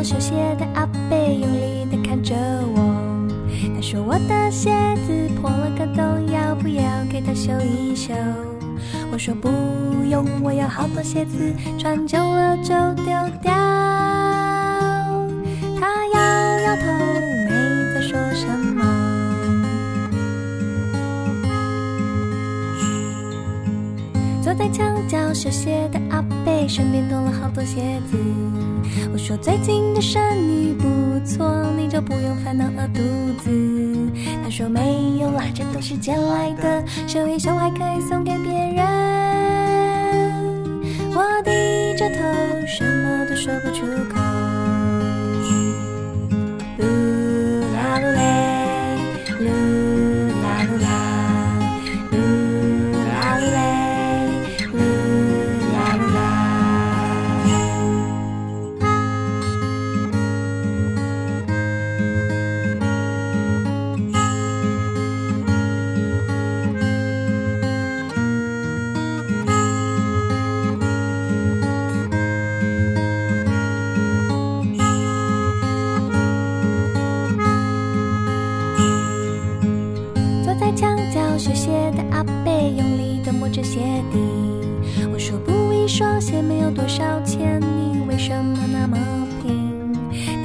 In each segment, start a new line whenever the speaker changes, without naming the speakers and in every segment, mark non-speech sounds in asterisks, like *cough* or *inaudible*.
脚修鞋的阿贝用力地看着我。他说我的鞋子破了个洞，要不要给他修一修？我说不用，我有好多鞋子，穿久了就丢掉。他摇摇头，没再说什么。坐在墙角修鞋的阿贝身边多了好多鞋子。我说最近的生意不错，你就不用烦恼饿肚子。他说没有啦，这都是借来的，修一修还可以送给别人。我低着头，说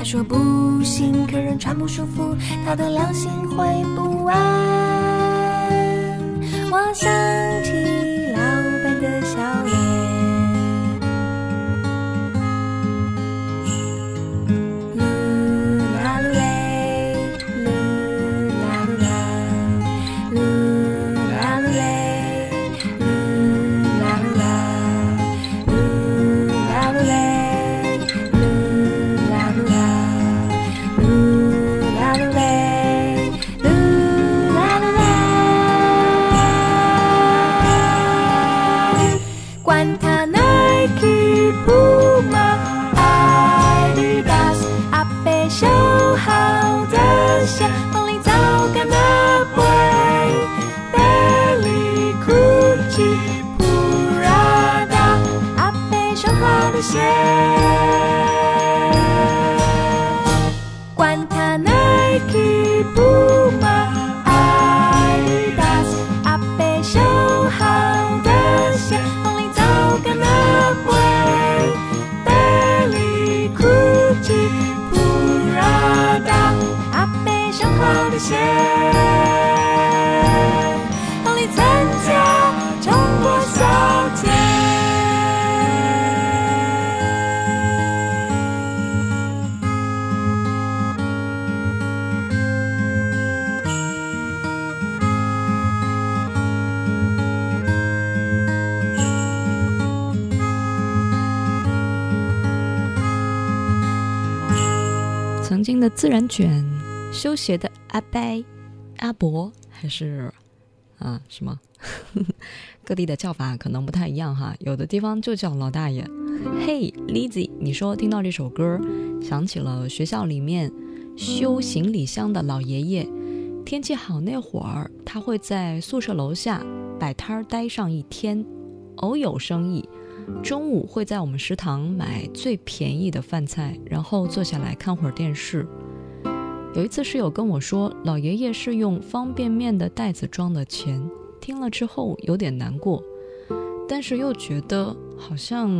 说不行，客人穿不舒服，他的良心会不安。好的鞋，风里参加中国小姐。
曾经的自然卷，修鞋的阿伯、阿伯，还是啊什么？*laughs* 各地的叫法可能不太一样哈，有的地方就叫老大爷。嘿，Lizzy，你说听到这首歌，想起了学校里面修行李箱的老爷爷。天气好那会儿，他会在宿舍楼下摆摊儿待上一天，偶有生意。中午会在我们食堂买最便宜的饭菜，然后坐下来看会儿电视。有一次室友跟我说，老爷爷是用方便面的袋子装的钱，听了之后有点难过，但是又觉得好像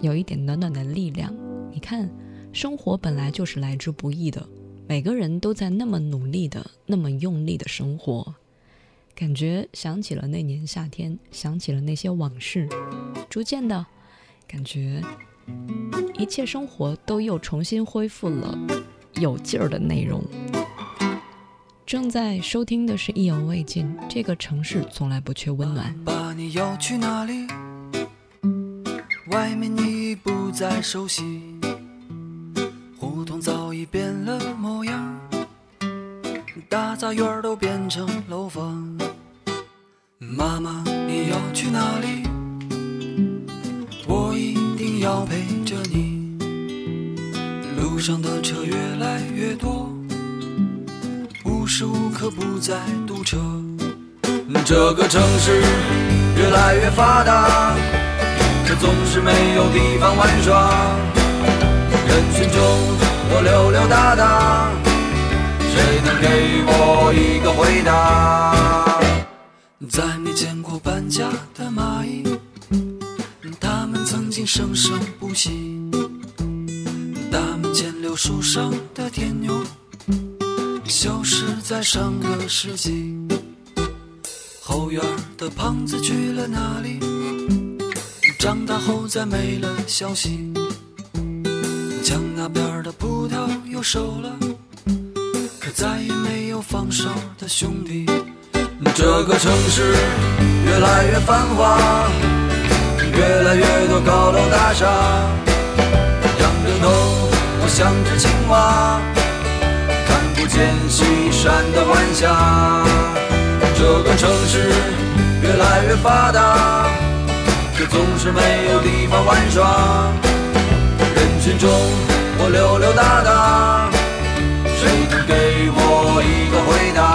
有一点暖暖的力量。你看，生活本来就是来之不易的，每个人都在那么努力的、那么用力的生活。感觉想起了那年夏天，想起了那些往事，逐渐的，感觉一切生活都又重新恢复了。有劲儿的内容。正在收听的是《意犹未尽》，这个城市从来不缺温暖。
把你要去哪里？外面你已不再熟悉，胡同早已变了模样，大杂院都变成楼房。妈妈，你要去哪里？我一定要陪。路上的车越来越多，无时无刻不在堵车。这个城市越来越发达，可总是没有地方玩耍。人群中我溜溜达达，谁能给我一个回答？再没见过搬家的蚂蚁，它们曾经生生不息。树上的天牛，消失在上个世纪。后院的胖子去了哪里？长大后再没了消息。墙那边的葡萄又熟了，可再也没有放手的兄弟。这个城市越来越繁华，越来越多高楼大厦。仰着头，我像只青蛙，看不见西山的晚霞。这个城市越来越发达，却总是没有地方玩耍。人群中，我溜溜达达，谁能给我一个回答？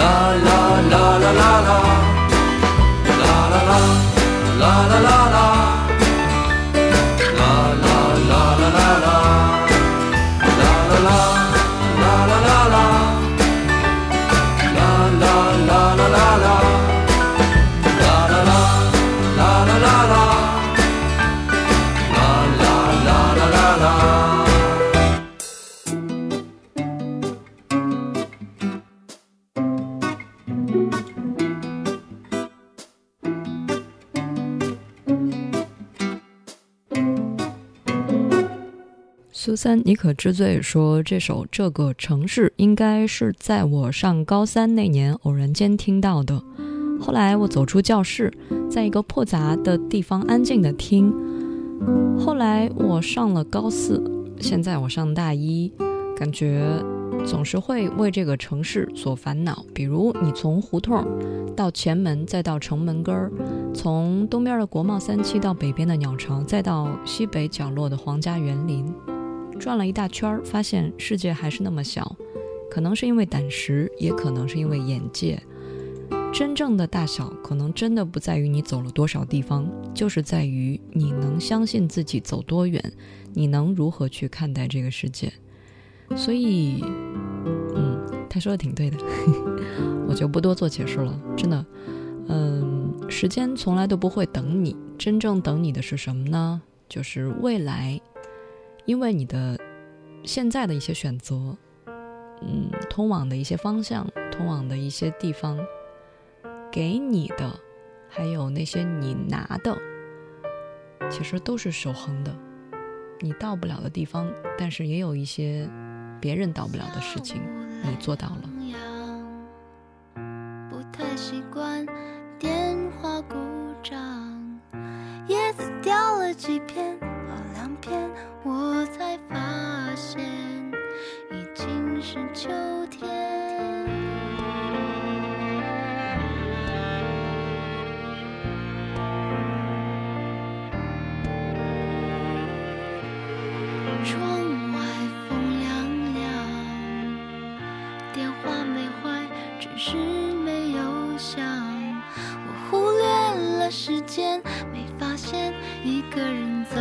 啦啦
三，你可知罪说这首《这个城市》应该是在我上高三那年偶然间听到的。后来我走出教室，在一个破杂的地方安静的听。后来我上了高四，现在我上大一，感觉总是会为这个城市所烦恼。比如你从胡同到前门，再到城门根儿，从东边的国贸三期到北边的鸟巢，再到西北角落的皇家园林。转了一大圈儿，发现世界还是那么小，可能是因为胆识，也可能是因为眼界。真正的大小，可能真的不在于你走了多少地方，就是在于你能相信自己走多远，你能如何去看待这个世界。所以，嗯，他说的挺对的，*laughs* 我就不多做解释了。真的，嗯，时间从来都不会等你，真正等你的是什么呢？就是未来。因为你的现在的一些选择，嗯，通往的一些方向，通往的一些地方，给你的，还有那些你拿的，其实都是守恒的。你到不了的地方，但是也有一些别人到不了的事情，你做到了。
不太习惯电话故障，叶子掉了几片，现已经是秋天。窗外风凉凉，电话没坏，只是没有响。我忽略了时间，没发现
一个人走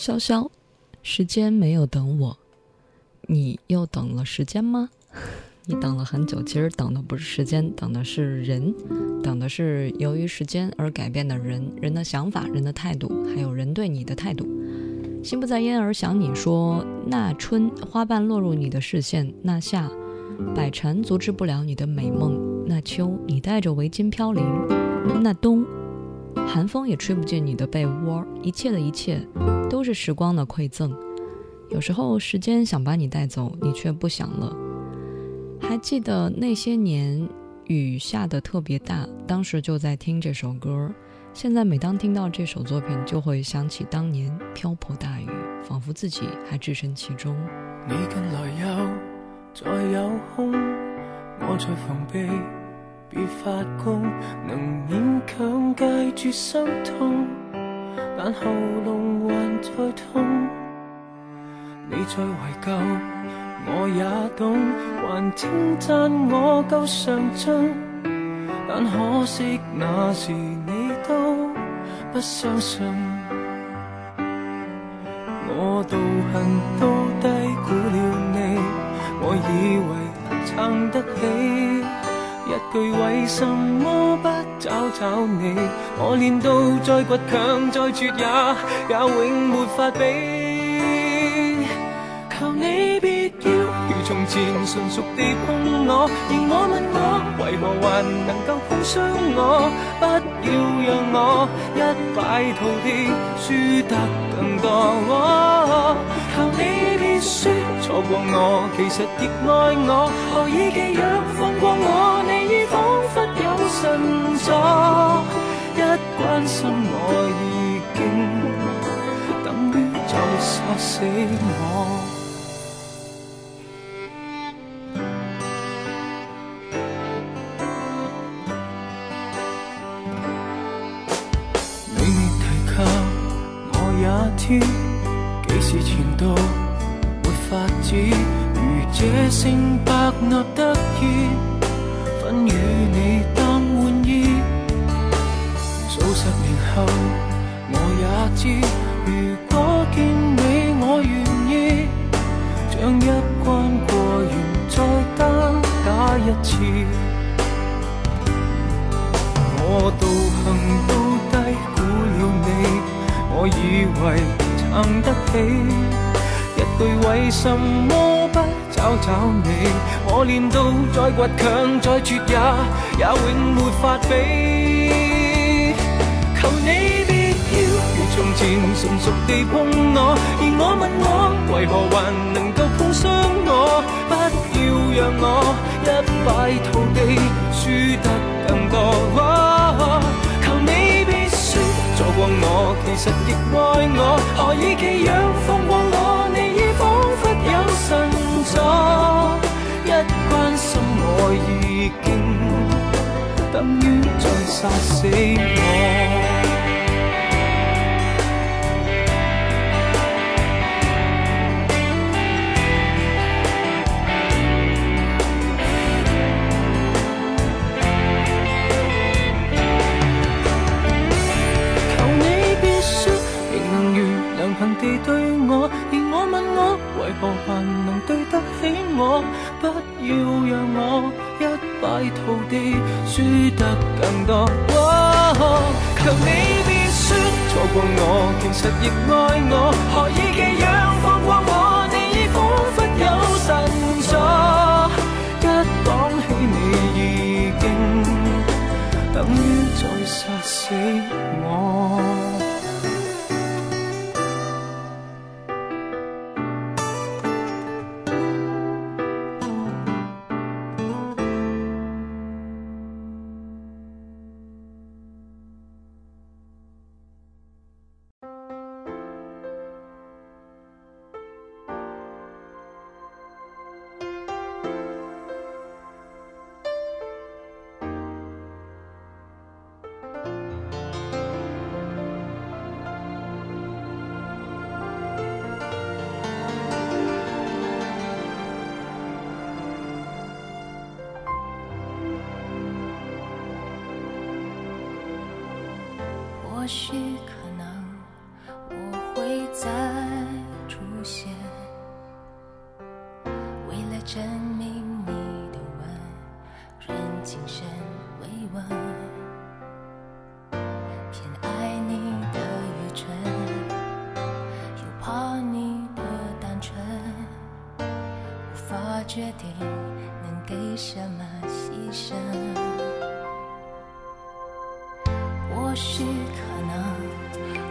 潇潇，时间没有等我，你又等了时间吗？*laughs* 你等了很久，其实等的不是时间，等的是人，等的是由于时间而改变的人，人的想法、人的态度，还有人对你的态度。心不在焉而想你说，那春花瓣落入你的视线，那夏百蝉阻止不了你的美梦，那秋你戴着围巾飘零，那冬寒风也吹不进你的被窝，一切的一切都是时光的馈赠。有时候时间想把你带走，你却不想了。还记得那些年雨下的特别大，当时就在听这首歌。现在每当听到这首作品，就会想起当年瓢泼大雨，仿佛自己还置身其中。
你近來又再有空，我在防備，別發功，能勉強戒住心痛，但喉嚨還在痛。你在懷舊，我也懂，還稱讚我夠上进，但可惜那時你都不相信。我道行都低估了你，我以為撐得起。一句為什麼不找找你？我練到再倔強再絕也也永沒法比。求你別要如從前纯熟地碰我，而我问我为何还能够碰伤我？不要让我一败涂地，输得更多。求你说错过我，其实亦爱我，何以寄养放过我？你已仿佛有神助，一关心我已经等于在杀死我。其实亦爱我，
温润谨慎慰问，偏爱你的愚蠢，又怕你的单纯，无法决定能给什么牺牲。或许可能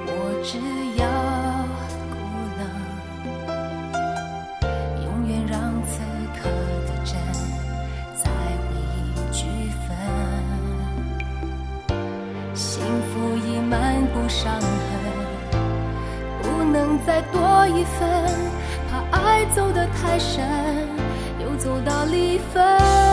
我只要再多一分，怕爱走得太深，又走到离分。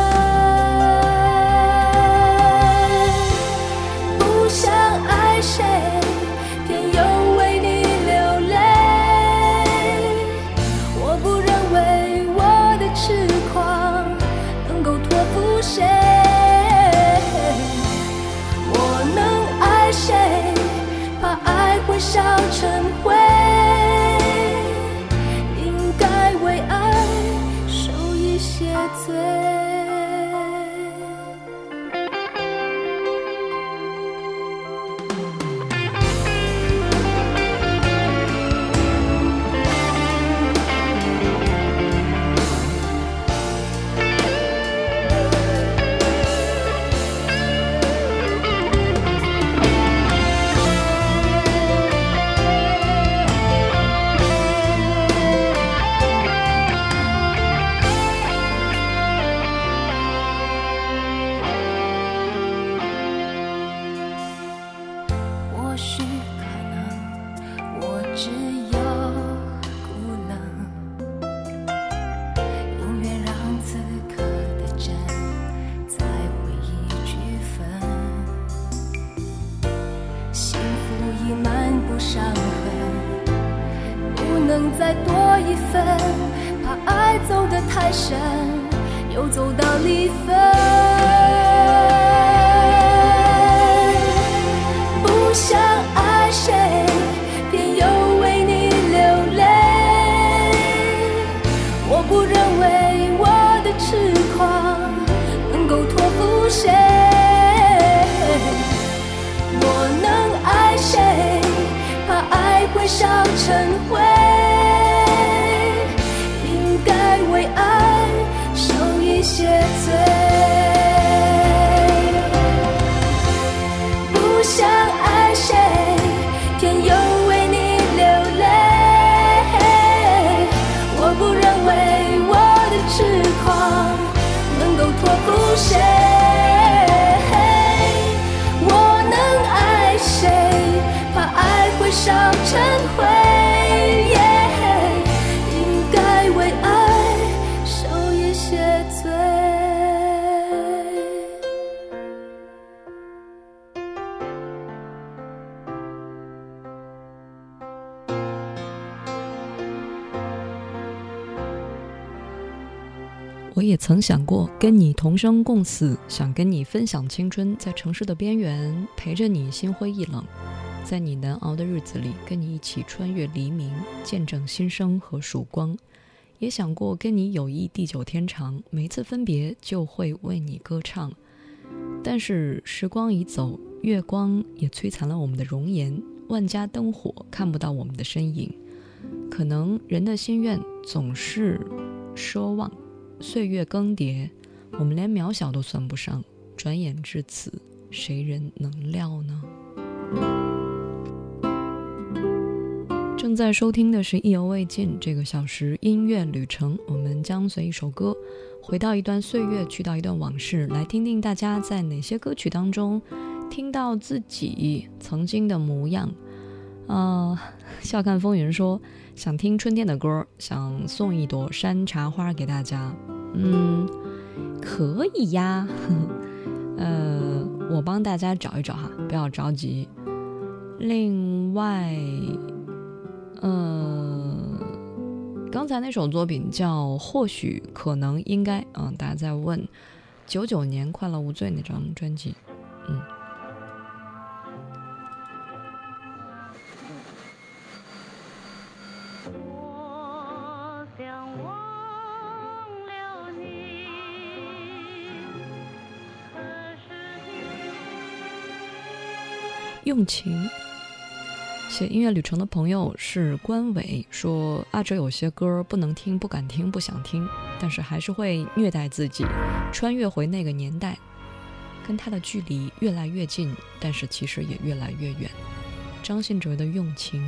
我
也曾想过跟你同生共死，想跟你分享青春，在城市的边缘陪着你心灰意冷，在你难熬的日子里跟你一起穿越黎明，见证新生和曙光。也想过跟你友谊地久天长，每一次分别就会为你歌唱。但是时光已走，月光也摧残了我们的容颜，万家灯火看不到我们的身影。可能人的心愿总是奢望。岁月更迭，我们连渺小都算不上。转眼至此，谁人能料呢？正在收听的是《意犹未尽》这个小时音乐旅程，我们将随一首歌，回到一段岁月，去到一段往事，来听听大家在哪些歌曲当中听到自己曾经的模样。啊、笑看风云说想听春天的歌，想送一朵山茶花给大家。嗯，可以呀。*laughs* 呃，我帮大家找一找哈，不要着急。另外，呃，刚才那首作品叫《或许可能应该》，嗯，大家在问九九年《快乐无罪》那张专辑，嗯。
我想忘了你，可是
用情。写音乐旅程的朋友是关伟，说阿哲有些歌不能听、不敢听、不想听，但是还是会虐待自己，穿越回那个年代，跟他的距离越来越近，但是其实也越来越远。张信哲的《用情》。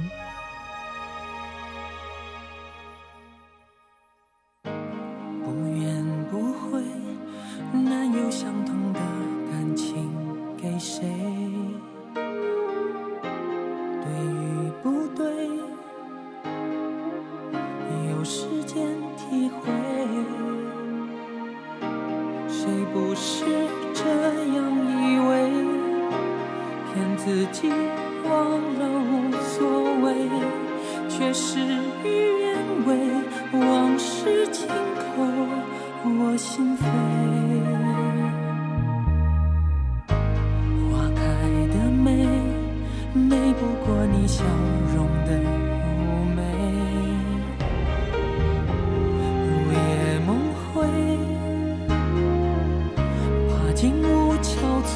怕景物憔悴，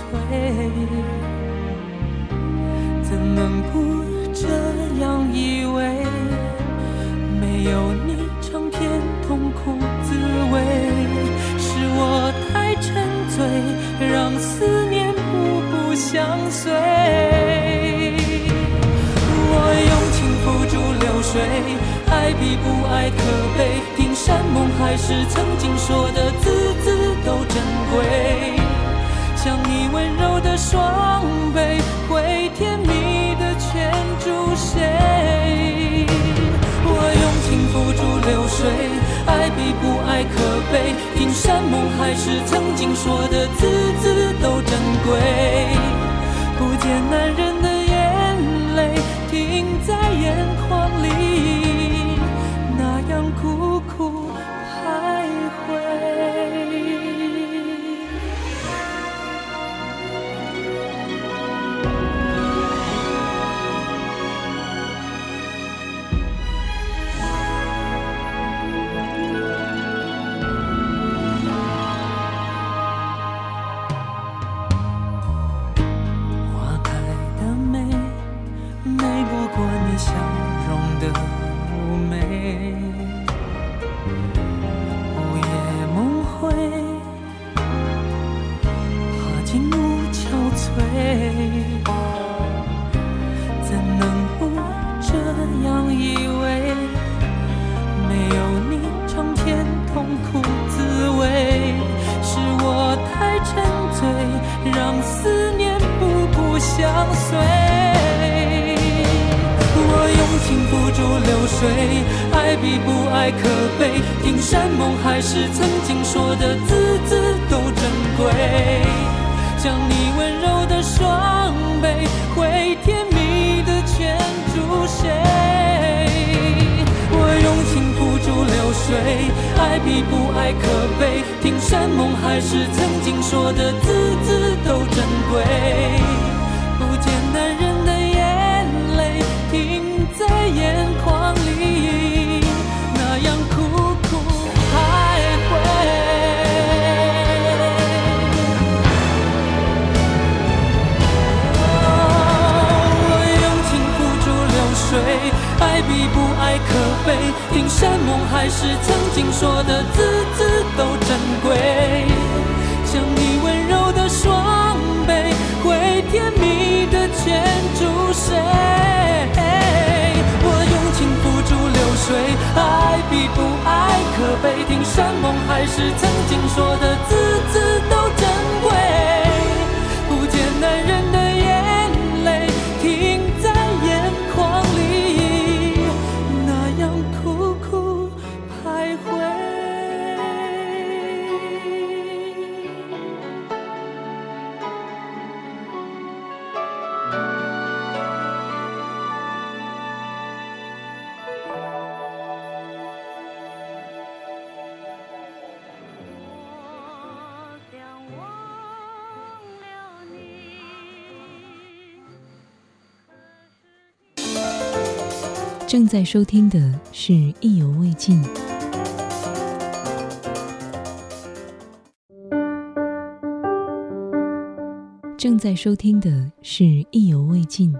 怎能不这样以为？没有你，尝遍痛苦滋味，是我太沉醉，让思念步步相随。我用情付诸流水，爱比不爱可悲。听山盟海誓，曾经说的字字都珍贵。像你温柔的双臂，会甜蜜的牵住谁？我用情付诸流水，爱比不爱可悲。听山盟海誓，曾经说的字字都珍贵。不见男人的眼泪停在眼眶里，爱比不爱可悲。听山盟海誓，曾经说的字字都珍贵。将你温柔的双臂，会甜蜜的牵住谁？我用情付诸流水，爱比不爱可悲。听山盟海誓，曾经说的字字都珍贵。可悲。听山盟海誓，曾经说的字字都珍贵。像你温柔的双臂，会甜蜜的牵住谁？我用情付诸流水，爱比不爱可悲。听山盟海誓，曾经说的字字都
正在收听的是《意犹未尽》。正在收听的是《意犹未尽》。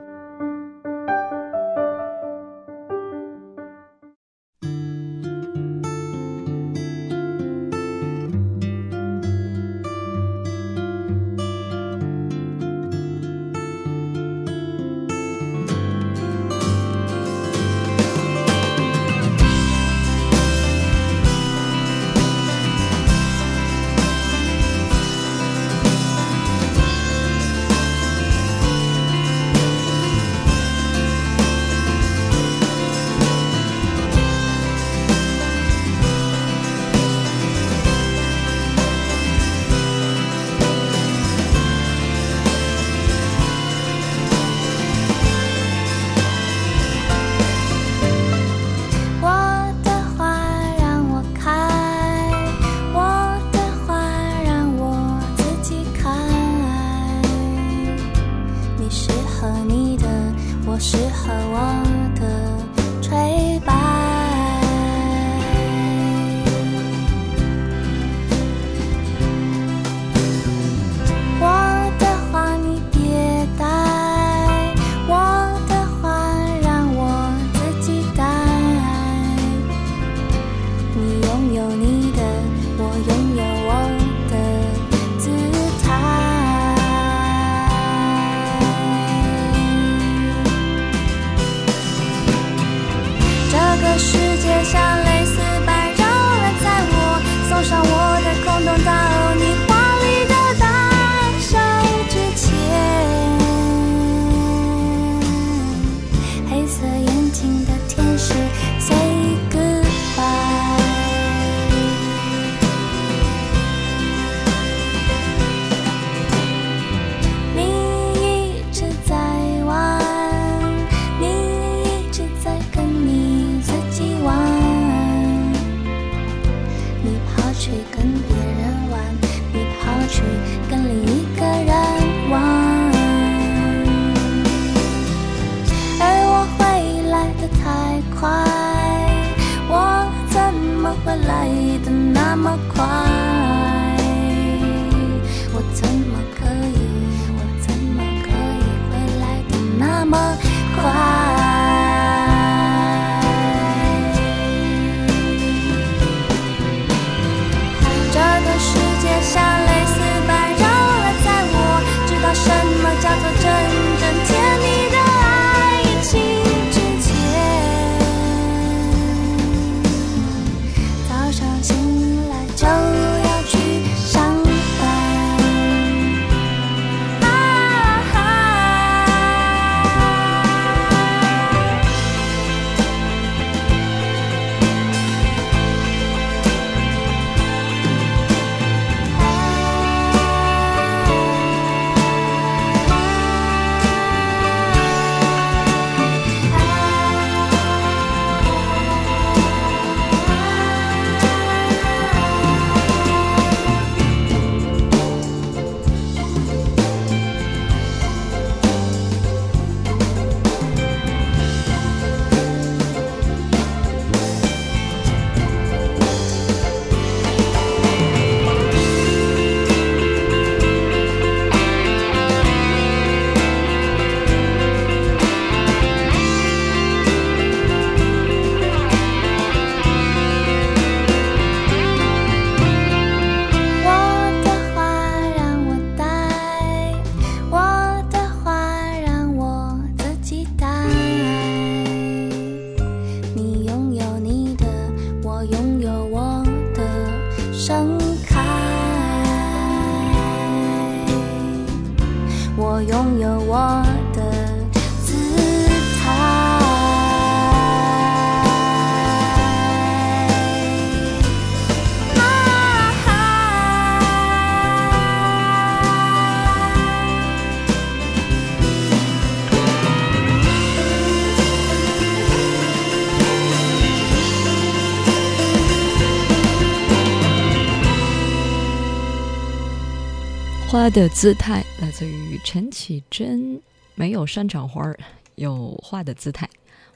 的姿态
来自于陈绮贞，没有山场花儿，有花的姿态。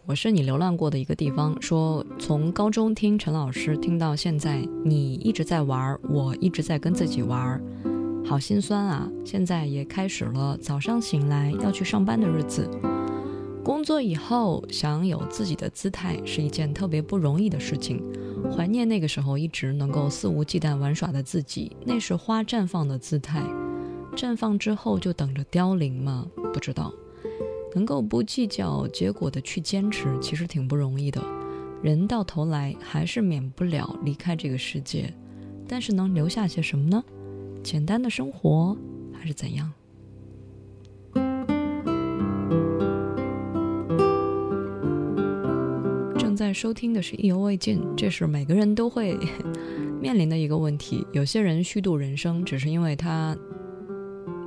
我是你流浪过的一个地方，说从高中听陈老师听到现在，你一直在玩儿，我一直在跟自己玩儿，好心酸啊！现在也开始了早上醒来要去上班的日子。工作以后想有自己的姿态是一件特别不容易的事情。怀念那个时候一直能够肆无忌惮玩耍的自己，那是花绽放的姿态。绽放之后就等着凋零吗？不知道。能够不计较结果的去坚持，其实挺不容易的。人到头来还是免不了离开这个世界，但是能留下些什么呢？简单的生活，还是怎样？正在收听的是意犹未尽，这是每个人都会 *laughs* 面临的一个问题。有些人虚度人生，只是因为他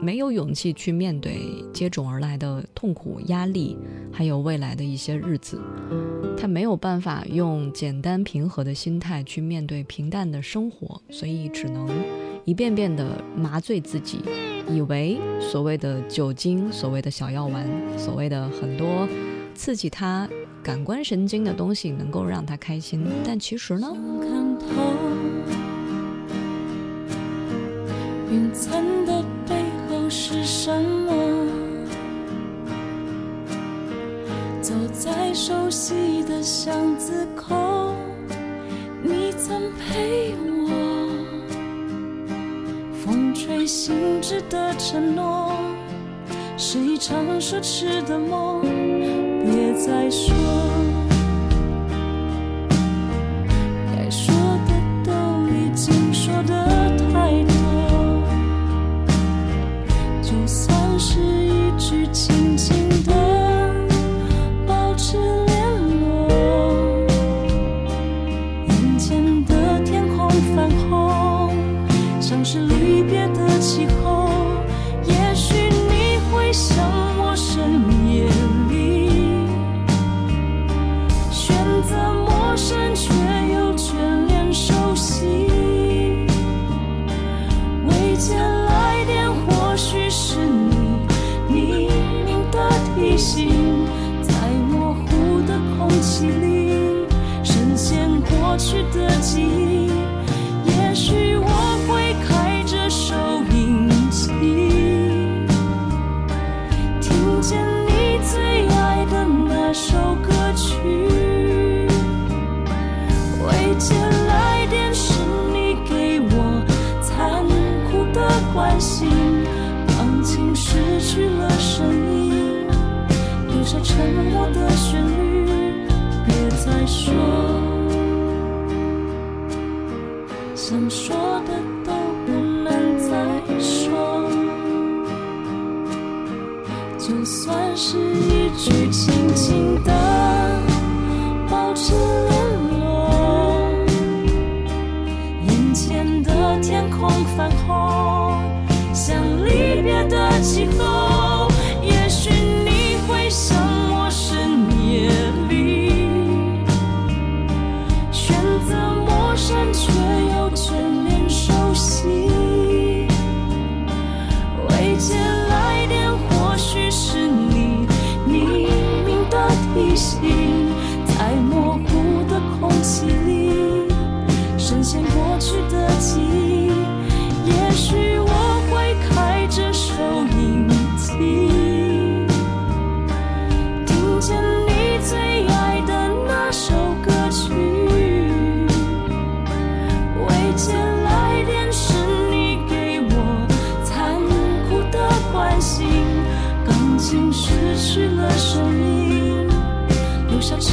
没有勇气去面对接踵而来的痛苦、压力，还有未来的一些日子。他没有办法用简单平和的心态去面对平淡的生活，所以只能一遍遍的麻醉自己，以为所谓的酒精、所谓的小药丸、所谓的很多刺激他感官神经的东西能够让他开心，但其实呢？
云层的背什么？走在熟悉的巷子口，你曾陪我。风吹醒止的承诺，是一场奢侈的梦。别再说。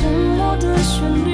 沉默的旋律。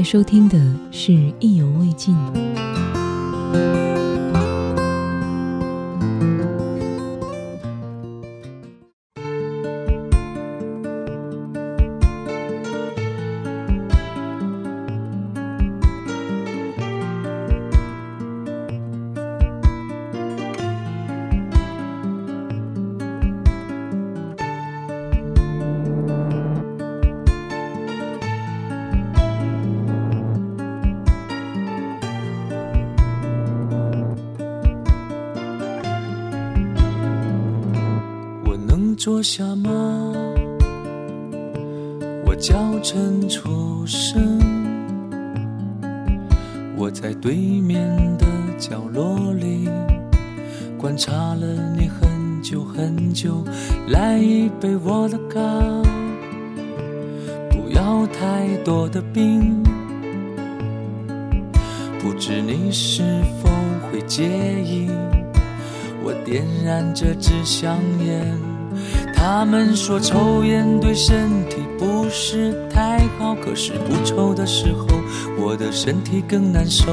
在收听的是《
意犹未尽》。
说抽烟对身体不是太好，可是不抽的时候，我的身体更难受。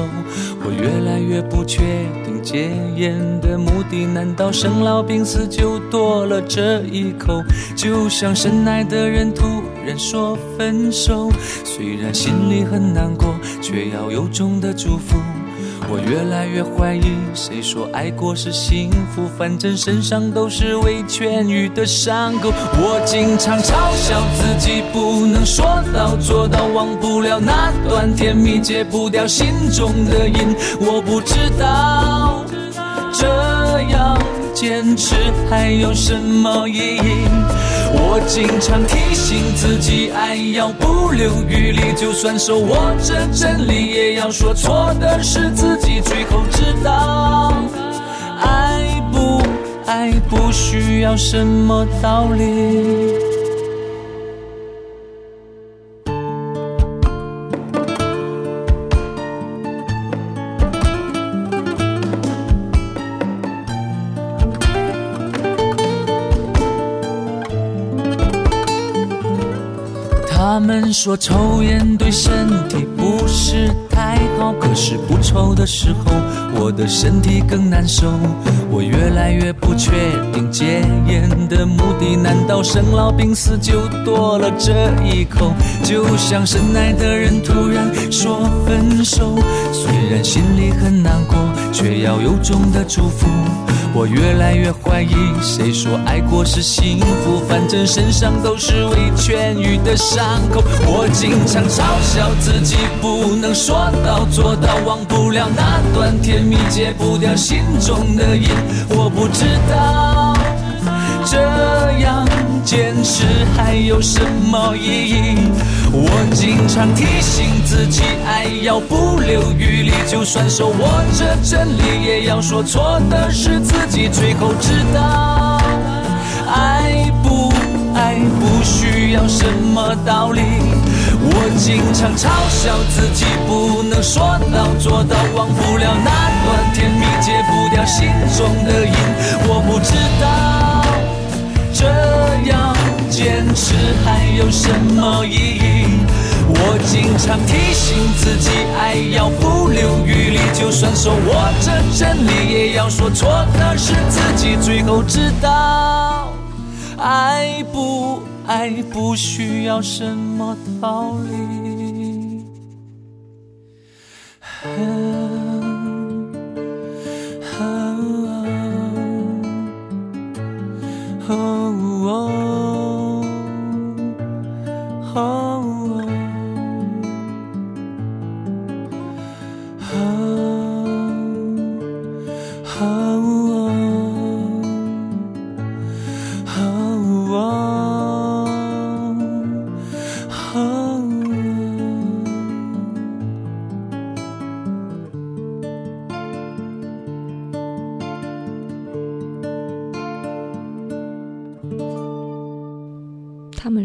我越来越不确定戒烟的目的，难道生老病死就多了这一口？就像深爱的人突然说分手，虽然心里很难过，却要由衷的祝福。我越来越怀疑，谁说爱过是幸福？反正身上都是未痊愈的伤口。我经常嘲笑自己不能说到做到，忘不了那段甜蜜，戒不掉心中的瘾。我不知道这样坚持还有什么意义。我经常提醒自己，爱要不留余力，就算手握着真理，也要说错的是自己。最后知道，爱不爱不需要什么道理。说抽烟对身体不是太好，可是不抽的时候，我的身体更难受。我越来越不确定戒烟的目的，难道生老病死就多了这一口？就像深爱的人突然说分手，虽然心里很难过，却要由衷的祝福。我越来越怀疑，谁说爱过是幸福？反正身上都是未痊愈的伤口。我经常嘲笑自己不能说到做到，忘不了那段甜蜜，戒不掉心中的瘾。我不知道这样坚持还有什么意义？我经常提醒自己，爱要不留余力，就算手握着真理，也要说错的是自己。最后知道，爱不爱不需要什么道理。我经常嘲笑自己不能说到做到，忘不了那段甜蜜，戒不掉心中的瘾。我不知道这样坚持还有什么意义？我经常提醒自己，爱要不留余力，就算手握着真理，也要说错的是自己。最后知道，爱不
爱不需要什么道理。*sighs*
他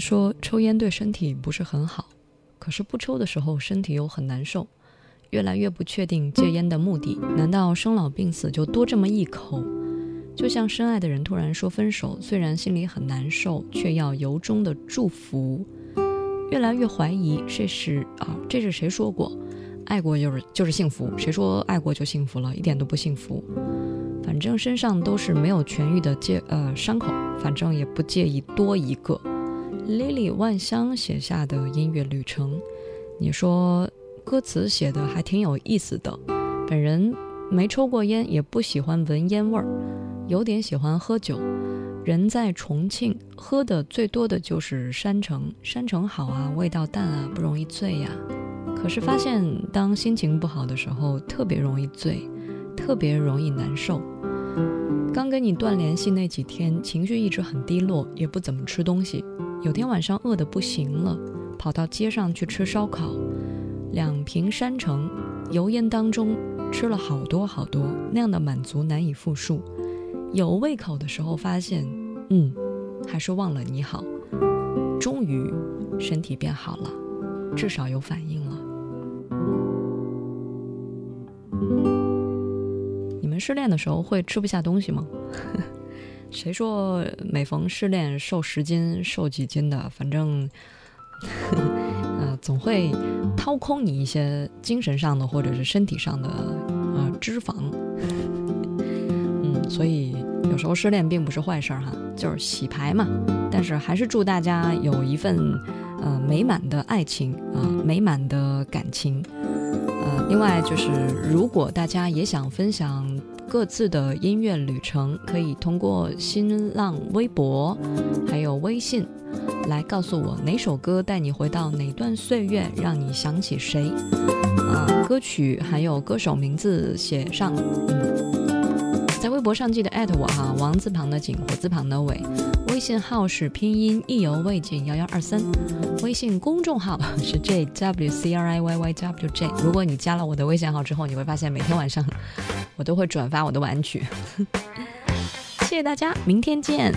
说抽烟对身体不是很好，可是不抽的时候身体又很难受，越来越不确定戒烟的目的。难道生老病死就多这么一口？就像深爱的人突然说分手，虽然心里很难受，却要由衷的祝福。越来越怀疑这是啊，这是谁说过？爱过就是就是幸福，谁说爱过就幸福了？一点都不幸福。反正身上都是没有痊愈的戒呃伤口，反正也不介意多一个。Lily 万香写下的音乐旅程，你说歌词写的还挺有意思的。本人没抽过烟，也不喜欢闻烟味儿，有点喜欢喝酒。人在重庆，喝的最多的就是山城。山城好啊，味道淡啊，不容易醉呀。可是发现，当心情不好的时候，特别容易醉，特别容易难受。刚跟你断联系那几天，情绪一直很低落，也不怎么吃东西。有天晚上饿得不行了，跑到街上去吃烧烤，两瓶山城，油烟当中吃了好多好多，那样的满足难以复述。有胃口的时候发现，嗯，还是忘了你好。终于，身体变好了，至少有反应了。你们失恋的时候会吃不下东西吗？谁说每逢失恋瘦十斤、瘦几斤的？反正，呃，总会掏空你一些精神上的或者是身体上的呃脂肪。嗯，所以有时候失恋并不是坏事儿哈，就是洗牌嘛。但是还是祝大家有一份呃美满的爱情啊，美满的感情。呃，另外就是如果大家也想分享。各自的音乐旅程，可以通过新浪微博，还有微信，来告诉我哪首歌带你回到哪段岁月，让你想起谁。啊，歌曲还有歌手名字写上，嗯，在微博上记得艾特我哈，王字旁的景，火字旁的伟。微信号是拼音意犹未尽幺幺二三，微信公众号 *laughs* 是 J W C R I Y Y W J。如果你加了我的微信号之后，你会发现每天晚上。我都会转发我的玩具，*laughs* 谢谢大家，明天见。